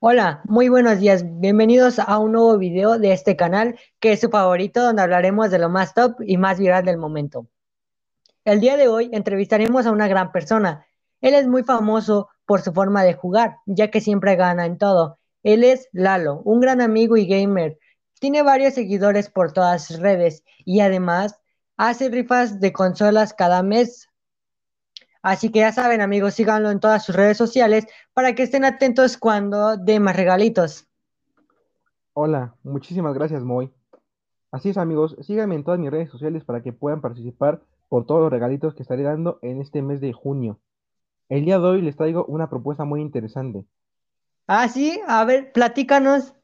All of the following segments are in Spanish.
Hola, muy buenos días. Bienvenidos a un nuevo video de este canal que es su favorito donde hablaremos de lo más top y más viral del momento. El día de hoy entrevistaremos a una gran persona. Él es muy famoso por su forma de jugar, ya que siempre gana en todo. Él es Lalo, un gran amigo y gamer. Tiene varios seguidores por todas sus redes y además hace rifas de consolas cada mes Así que ya saben, amigos, síganlo en todas sus redes sociales para que estén atentos cuando dé más regalitos. Hola, muchísimas gracias, Moy. Así es, amigos, síganme en todas mis redes sociales para que puedan participar por todos los regalitos que estaré dando en este mes de junio. El día de hoy les traigo una propuesta muy interesante. Ah, sí, a ver, platícanos.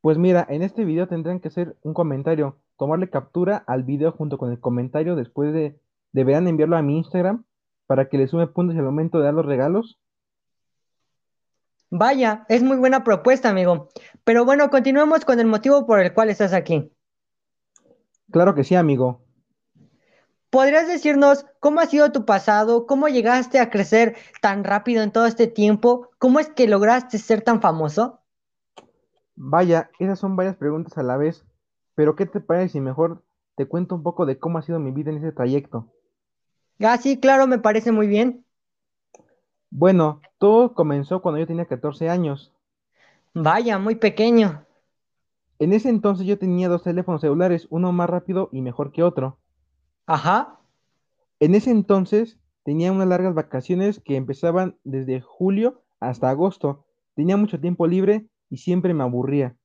Pues mira, en este video tendrán que hacer un comentario, tomarle captura al video junto con el comentario, después de, deberán enviarlo a mi Instagram para que le sume puntos al momento de dar los regalos? Vaya, es muy buena propuesta, amigo. Pero bueno, continuemos con el motivo por el cual estás aquí. Claro que sí, amigo. ¿Podrías decirnos cómo ha sido tu pasado? ¿Cómo llegaste a crecer tan rápido en todo este tiempo? ¿Cómo es que lograste ser tan famoso? Vaya, esas son varias preguntas a la vez, pero ¿qué te parece si mejor te cuento un poco de cómo ha sido mi vida en ese trayecto? Ah, sí, claro, me parece muy bien. Bueno, todo comenzó cuando yo tenía 14 años. Vaya, muy pequeño. En ese entonces yo tenía dos teléfonos celulares, uno más rápido y mejor que otro. Ajá. En ese entonces tenía unas largas vacaciones que empezaban desde julio hasta agosto. Tenía mucho tiempo libre y siempre me aburría.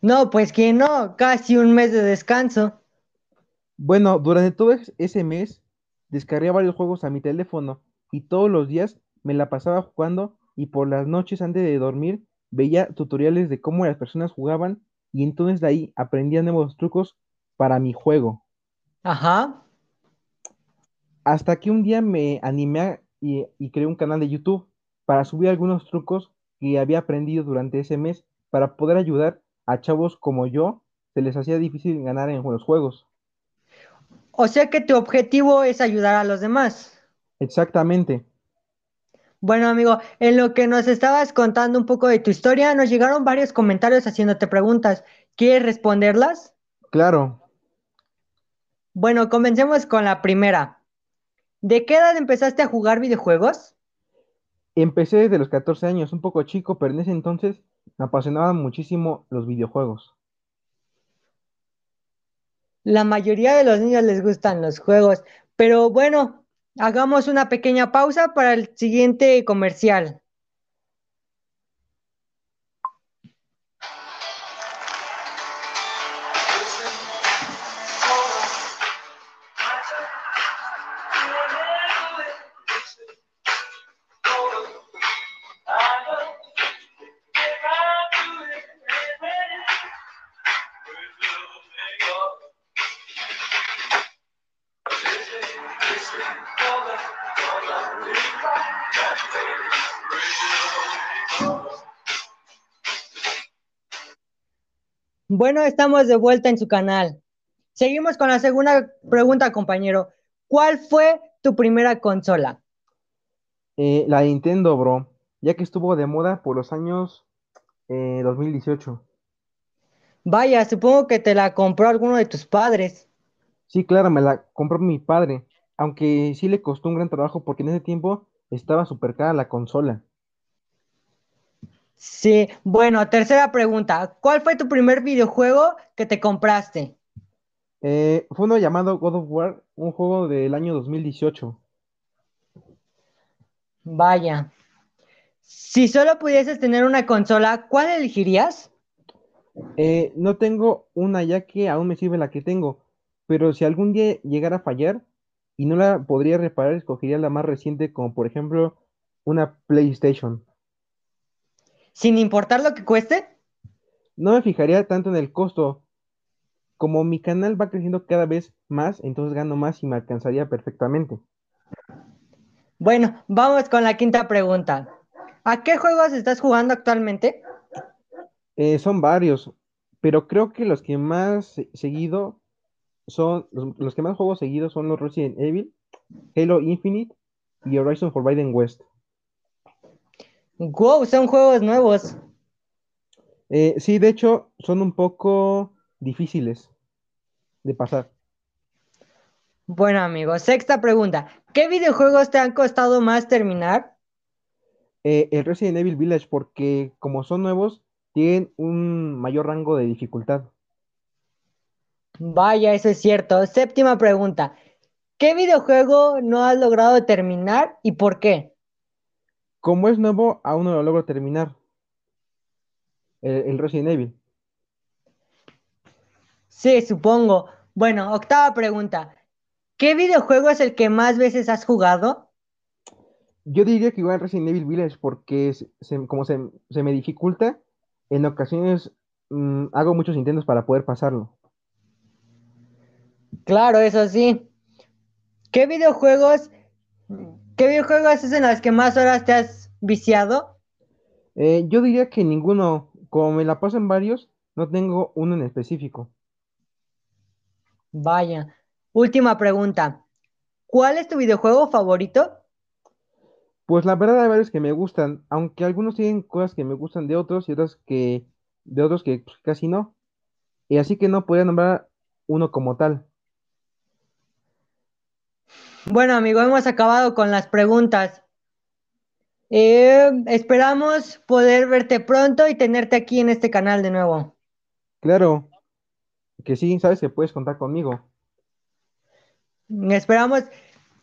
No, pues que no, casi un mes de descanso. Bueno, durante todo ese mes Descargué varios juegos a mi teléfono y todos los días me la pasaba jugando y por las noches antes de dormir veía tutoriales de cómo las personas jugaban y entonces de ahí aprendía nuevos trucos para mi juego. Ajá. Hasta que un día me animé y, y creé un canal de YouTube para subir algunos trucos que había aprendido durante ese mes para poder ayudar a chavos como yo, se les hacía difícil ganar en los juegos. O sea que tu objetivo es ayudar a los demás. Exactamente. Bueno, amigo, en lo que nos estabas contando un poco de tu historia, nos llegaron varios comentarios haciéndote preguntas. ¿Quieres responderlas? Claro. Bueno, comencemos con la primera. ¿De qué edad empezaste a jugar videojuegos? Empecé desde los 14 años, un poco chico, pero en ese entonces me apasionaban muchísimo los videojuegos. La mayoría de los niños les gustan los juegos, pero bueno, hagamos una pequeña pausa para el siguiente comercial. Bueno, estamos de vuelta en su canal. Seguimos con la segunda pregunta, compañero. ¿Cuál fue tu primera consola? Eh, la Nintendo, bro, ya que estuvo de moda por los años 2018. Eh, Vaya, supongo que te la compró alguno de tus padres. Sí, claro, me la compró mi padre, aunque sí le costó un gran trabajo porque en ese tiempo estaba súper cara la consola. Sí, bueno, tercera pregunta. ¿Cuál fue tu primer videojuego que te compraste? Eh, fue uno llamado God of War, un juego del año 2018. Vaya. Si solo pudieses tener una consola, ¿cuál elegirías? Eh, no tengo una ya que aún me sirve la que tengo, pero si algún día llegara a fallar y no la podría reparar, escogería la más reciente, como por ejemplo una PlayStation. ¿Sin importar lo que cueste? No me fijaría tanto en el costo. Como mi canal va creciendo cada vez más, entonces gano más y me alcanzaría perfectamente. Bueno, vamos con la quinta pregunta. ¿A qué juegos estás jugando actualmente? Eh, son varios, pero creo que los que más seguido son, los, que más juego seguidos son los Resident Evil, Halo Infinite y Horizon Forbidden West. Wow, son juegos nuevos. Eh, sí, de hecho, son un poco difíciles de pasar. Bueno, amigos, sexta pregunta. ¿Qué videojuegos te han costado más terminar? Eh, el Resident Evil Village, porque como son nuevos, tienen un mayor rango de dificultad. Vaya, eso es cierto. Séptima pregunta. ¿Qué videojuego no has logrado terminar y por qué? Como es nuevo, aún no lo logro terminar. El, el Resident Evil. Sí, supongo. Bueno, octava pregunta. ¿Qué videojuego es el que más veces has jugado? Yo diría que igual Resident Evil Village, porque se- como se, se me dificulta, en ocasiones mm, hago muchos intentos para poder pasarlo. Claro, eso sí. ¿Qué videojuegos, qué videojuegos es en los que más horas te has viciado? Eh, yo diría que ninguno, como me la paso en varios, no tengo uno en específico. Vaya. Última pregunta. ¿Cuál es tu videojuego favorito? Pues la verdad hay varios que me gustan, aunque algunos tienen cosas que me gustan de otros y otras que de otros que pues, casi no. Y así que no podría nombrar uno como tal. Bueno, amigo, hemos acabado con las preguntas. Eh, esperamos poder verte pronto y tenerte aquí en este canal de nuevo. Claro que sí, sabes que puedes contar conmigo. Esperamos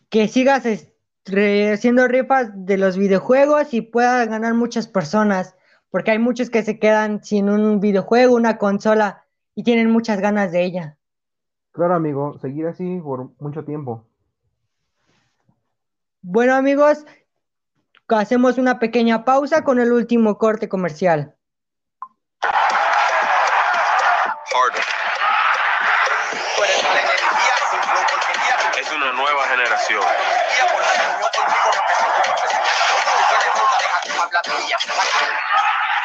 que sigas haciendo rifas de los videojuegos y puedas ganar muchas personas, porque hay muchos que se quedan sin un videojuego, una consola y tienen muchas ganas de ella. Claro, amigo, seguir así por mucho tiempo. Bueno, amigos, hacemos una pequeña pausa con el último corte comercial. Harder. Es una nueva generación.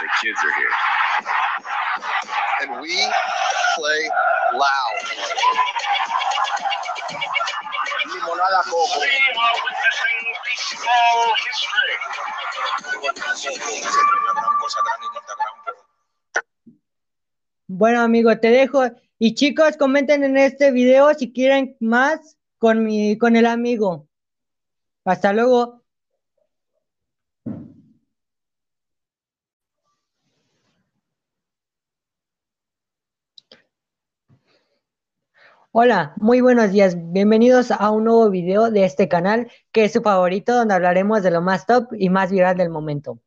The kids are here. And we play loud. Bueno, amigo, te dejo. Y chicos, comenten en este video si quieren más con mi, con el amigo. Hasta luego. Hola, muy buenos días. Bienvenidos a un nuevo video de este canal que es su favorito, donde hablaremos de lo más top y más viral del momento.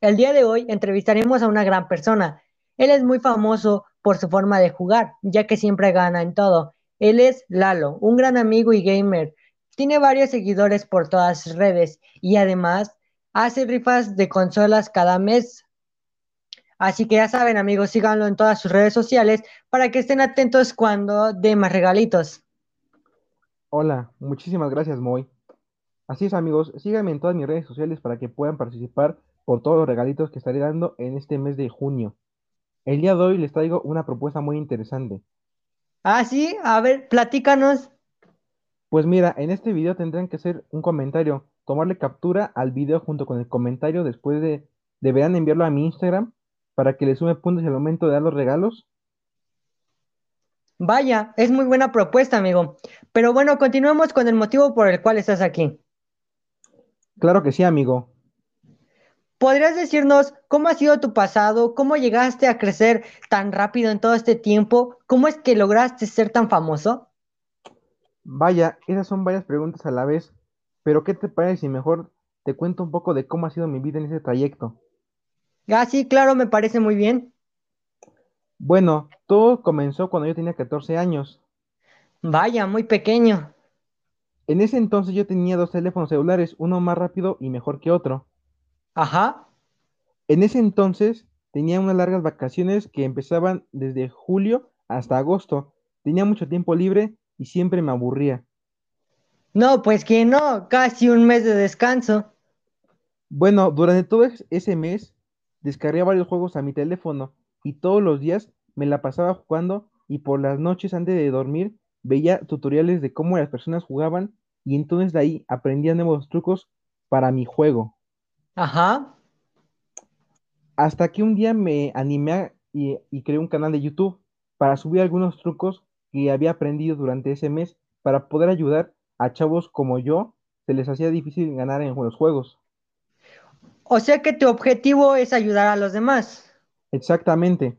El día de hoy entrevistaremos a una gran persona. Él es muy famoso por su forma de jugar, ya que siempre gana en todo. Él es Lalo, un gran amigo y gamer. Tiene varios seguidores por todas sus redes y además hace rifas de consolas cada mes. Así que ya saben, amigos, síganlo en todas sus redes sociales para que estén atentos cuando dé más regalitos. Hola, muchísimas gracias, Moy. Así es, amigos, síganme en todas mis redes sociales para que puedan participar por todos los regalitos que estaré dando en este mes de junio. El día de hoy les traigo una propuesta muy interesante. Ah, sí, a ver, platícanos. Pues mira, en este video tendrán que hacer un comentario, tomarle captura al video junto con el comentario, después de, deberán enviarlo a mi Instagram para que le sume puntos al momento de dar los regalos. Vaya, es muy buena propuesta, amigo. Pero bueno, continuemos con el motivo por el cual estás aquí. Claro que sí, amigo. ¿Podrías decirnos cómo ha sido tu pasado? ¿Cómo llegaste a crecer tan rápido en todo este tiempo? ¿Cómo es que lograste ser tan famoso? Vaya, esas son varias preguntas a la vez, pero ¿qué te parece si mejor te cuento un poco de cómo ha sido mi vida en ese trayecto? Ah, sí, claro, me parece muy bien. Bueno, todo comenzó cuando yo tenía 14 años. Vaya, muy pequeño. En ese entonces yo tenía dos teléfonos celulares, uno más rápido y mejor que otro. Ajá. En ese entonces tenía unas largas vacaciones que empezaban desde julio hasta agosto. Tenía mucho tiempo libre y siempre me aburría. No, pues que no, casi un mes de descanso. Bueno, durante todo es- ese mes descargué varios juegos a mi teléfono y todos los días me la pasaba jugando y por las noches antes de dormir veía tutoriales de cómo las personas jugaban y entonces de ahí aprendía nuevos trucos para mi juego. Ajá. Hasta que un día me animé y, y creé un canal de YouTube para subir algunos trucos que había aprendido durante ese mes para poder ayudar a chavos como yo, se les hacía difícil ganar en los juegos. O sea que tu objetivo es ayudar a los demás. Exactamente.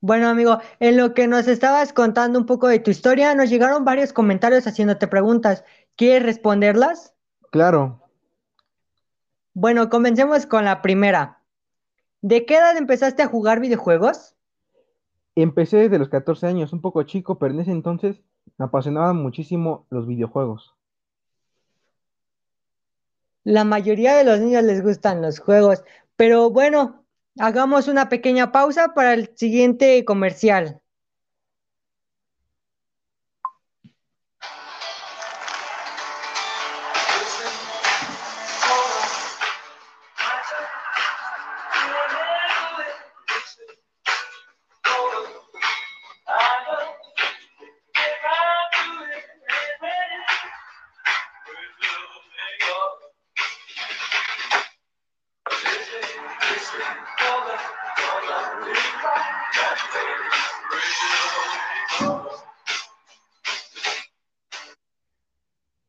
Bueno, amigo, en lo que nos estabas contando un poco de tu historia, nos llegaron varios comentarios haciéndote preguntas. ¿Quieres responderlas? Claro. Bueno, comencemos con la primera. ¿De qué edad empezaste a jugar videojuegos? Empecé desde los 14 años, un poco chico, pero en ese entonces me apasionaban muchísimo los videojuegos. La mayoría de los niños les gustan los juegos, pero bueno, hagamos una pequeña pausa para el siguiente comercial.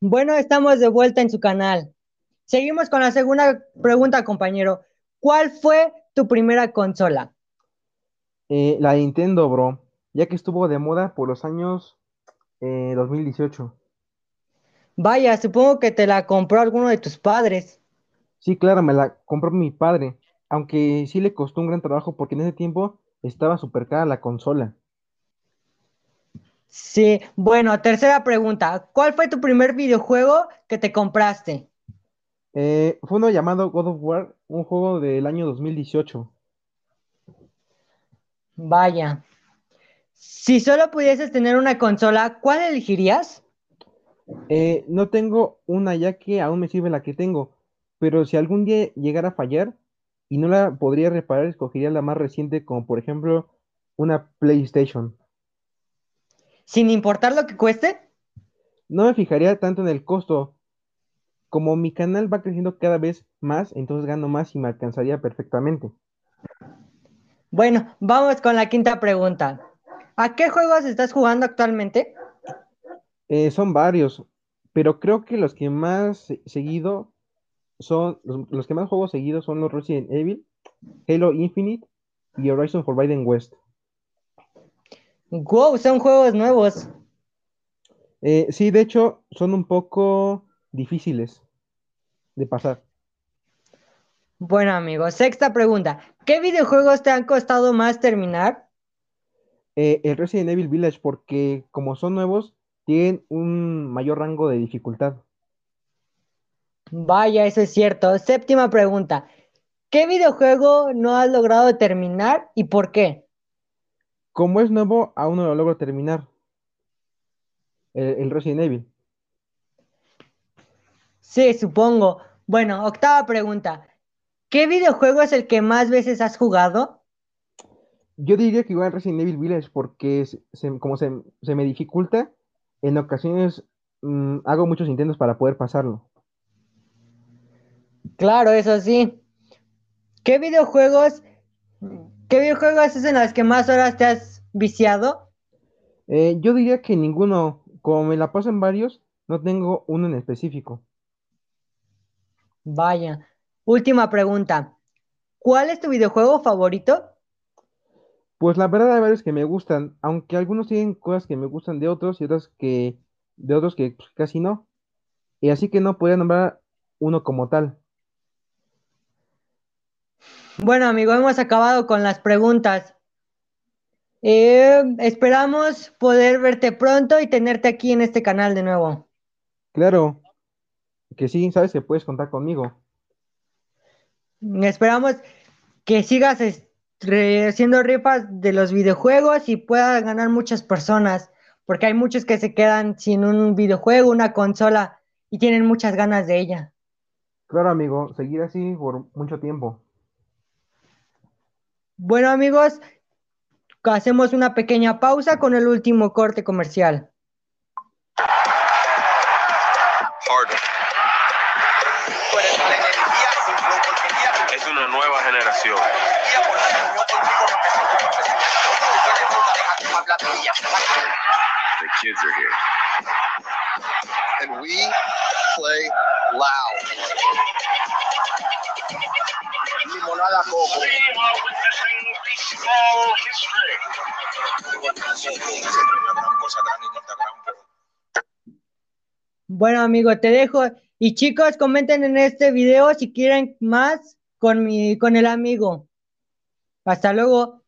Bueno, estamos de vuelta en su canal. Seguimos con la segunda pregunta, compañero. ¿Cuál fue tu primera consola? Eh, la Nintendo, bro, ya que estuvo de moda por los años eh, 2018. Vaya, supongo que te la compró alguno de tus padres. Sí, claro, me la compró mi padre, aunque sí le costó un gran trabajo porque en ese tiempo estaba súper cara la consola. Sí, bueno, tercera pregunta. ¿Cuál fue tu primer videojuego que te compraste? Eh, fue uno llamado God of War, un juego del año 2018. Vaya. Si solo pudieses tener una consola, ¿cuál elegirías? Eh, no tengo una ya que aún me sirve la que tengo, pero si algún día llegara a fallar y no la podría reparar, escogería la más reciente, como por ejemplo una PlayStation. Sin importar lo que cueste. No me fijaría tanto en el costo, como mi canal va creciendo cada vez más, entonces gano más y me alcanzaría perfectamente. Bueno, vamos con la quinta pregunta. ¿A qué juegos estás jugando actualmente? Eh, son varios, pero creo que los que más se- seguido son, los, los que más juego seguido son los Resident Evil, Halo Infinite y Horizon Forbidden West. Wow, son juegos nuevos. Eh, sí, de hecho, son un poco difíciles de pasar. Bueno, amigos, sexta pregunta. ¿Qué videojuegos te han costado más terminar? Eh, el Resident Evil Village, porque como son nuevos, tienen un mayor rango de dificultad. Vaya, eso es cierto. Séptima pregunta. ¿Qué videojuego no has logrado terminar y por qué? Como es nuevo, aún no lo logro terminar. El, el Resident Evil. Sí, supongo. Bueno, octava pregunta. ¿Qué videojuego es el que más veces has jugado? Yo diría que igual Resident Evil Village, porque se- como se, se me dificulta, en ocasiones mm, hago muchos intentos para poder pasarlo. Claro, eso sí. ¿Qué videojuegos, qué videojuegos es en las que más horas te has viciado? Eh, yo diría que ninguno, como me la paso en varios, no tengo uno en específico. Vaya. Última pregunta. ¿Cuál es tu videojuego favorito? Pues la verdad hay varios que me gustan, aunque algunos tienen cosas que me gustan de otros y otras que de otros que pues, casi no. Y así que no podría nombrar uno como tal. Bueno, amigo, hemos acabado con las preguntas. Eh, esperamos poder verte pronto y tenerte aquí en este canal de nuevo. Claro que sí, sabes que puedes contar conmigo. Esperamos que sigas haciendo rifas de los videojuegos y puedas ganar muchas personas, porque hay muchos que se quedan sin un videojuego, una consola y tienen muchas ganas de ella. Claro, amigo, seguir así por mucho tiempo. Bueno, amigos, hacemos una pequeña pausa con el último corte comercial. Es una nueva generación. The kids are here. And we play Bueno, amigo, te dejo. Y chicos, comenten en este video si quieren más con mi, con el amigo. Hasta luego.